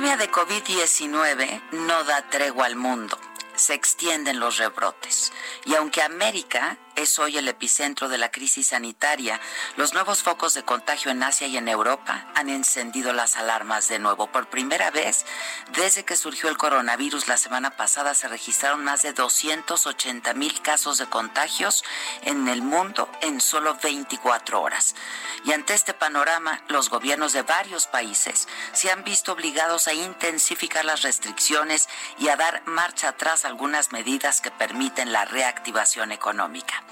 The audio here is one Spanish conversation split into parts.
De COVID-19 no da tregua al mundo. Se extienden los rebrotes. Y aunque América es hoy el epicentro de la crisis sanitaria. Los nuevos focos de contagio en Asia y en Europa han encendido las alarmas de nuevo. Por primera vez, desde que surgió el coronavirus la semana pasada, se registraron más de 280 mil casos de contagios en el mundo en solo 24 horas. Y ante este panorama, los gobiernos de varios países se han visto obligados a intensificar las restricciones y a dar marcha atrás algunas medidas que permiten la reactivación económica.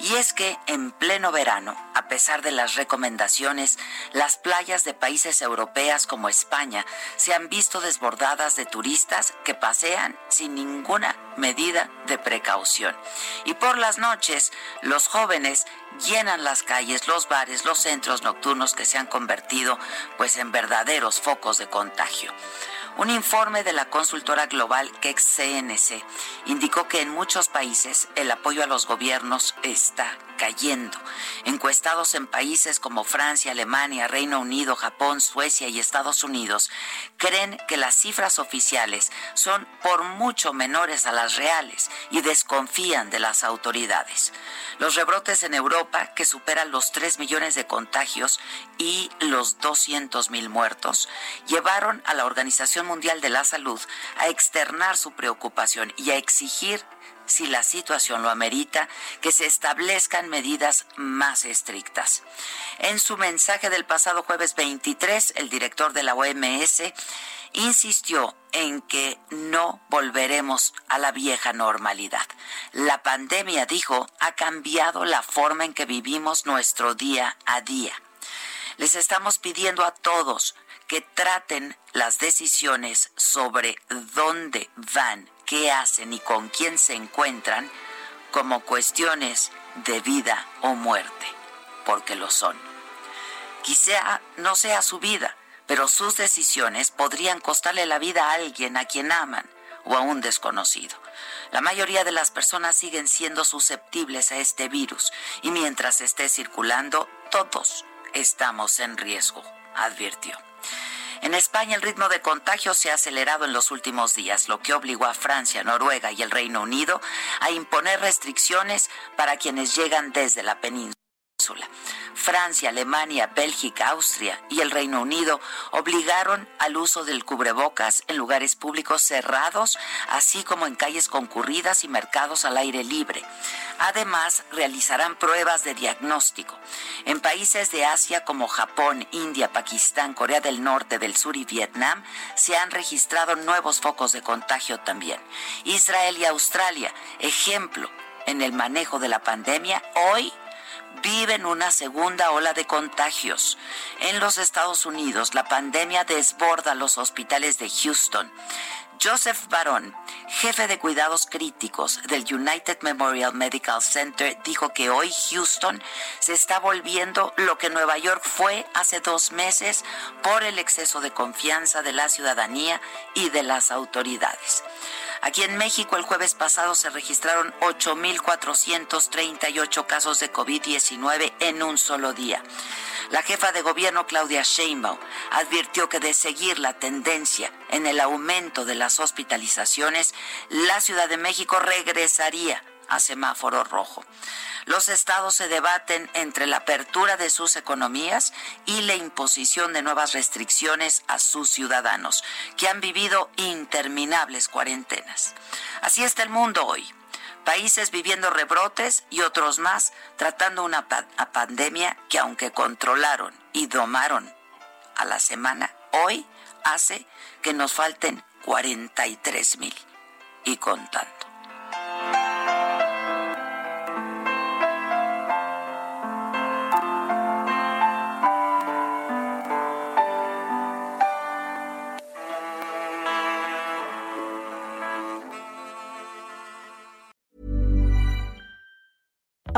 Y es que en pleno verano, a pesar de las recomendaciones, las playas de países europeas como España se han visto desbordadas de turistas que pasean sin ninguna medida de precaución. Y por las noches, los jóvenes llenan las calles, los bares, los centros nocturnos que se han convertido pues en verdaderos focos de contagio. Un informe de la consultora global CNC indicó que en muchos países el apoyo a los gobiernos está cayendo. Encuestados en países como Francia, Alemania, Reino Unido, Japón, Suecia y Estados Unidos, creen que las cifras oficiales son por mucho menores a las reales y desconfían de las autoridades. Los rebrotes en Europa, que superan los 3 millones de contagios y los 200 mil muertos, llevaron a la Organización Mundial de la Salud a externar su preocupación y a exigir si la situación lo amerita, que se establezcan medidas más estrictas. En su mensaje del pasado jueves 23, el director de la OMS insistió en que no volveremos a la vieja normalidad. La pandemia, dijo, ha cambiado la forma en que vivimos nuestro día a día. Les estamos pidiendo a todos que traten las decisiones sobre dónde van qué hacen y con quién se encuentran como cuestiones de vida o muerte, porque lo son. Quizá no sea su vida, pero sus decisiones podrían costarle la vida a alguien a quien aman o a un desconocido. La mayoría de las personas siguen siendo susceptibles a este virus y mientras esté circulando, todos estamos en riesgo, advirtió. En España el ritmo de contagio se ha acelerado en los últimos días, lo que obligó a Francia, Noruega y el Reino Unido a imponer restricciones para quienes llegan desde la península. Francia, Alemania, Bélgica, Austria y el Reino Unido obligaron al uso del cubrebocas en lugares públicos cerrados, así como en calles concurridas y mercados al aire libre. Además, realizarán pruebas de diagnóstico. En países de Asia como Japón, India, Pakistán, Corea del Norte, del Sur y Vietnam se han registrado nuevos focos de contagio también. Israel y Australia, ejemplo en el manejo de la pandemia, hoy viven una segunda ola de contagios. En los Estados Unidos, la pandemia desborda los hospitales de Houston. Joseph Barón, jefe de cuidados críticos del United Memorial Medical Center, dijo que hoy Houston se está volviendo lo que Nueva York fue hace dos meses por el exceso de confianza de la ciudadanía y de las autoridades. Aquí en México el jueves pasado se registraron 8.438 casos de COVID-19 en un solo día. La jefa de gobierno Claudia Sheinbaum advirtió que de seguir la tendencia en el aumento de las hospitalizaciones, la Ciudad de México regresaría a semáforo rojo. Los estados se debaten entre la apertura de sus economías y la imposición de nuevas restricciones a sus ciudadanos, que han vivido interminables cuarentenas. Así está el mundo hoy. Países viviendo rebrotes y otros más tratando una pandemia que aunque controlaron y domaron a la semana, hoy hace que nos falten 43 mil y contando.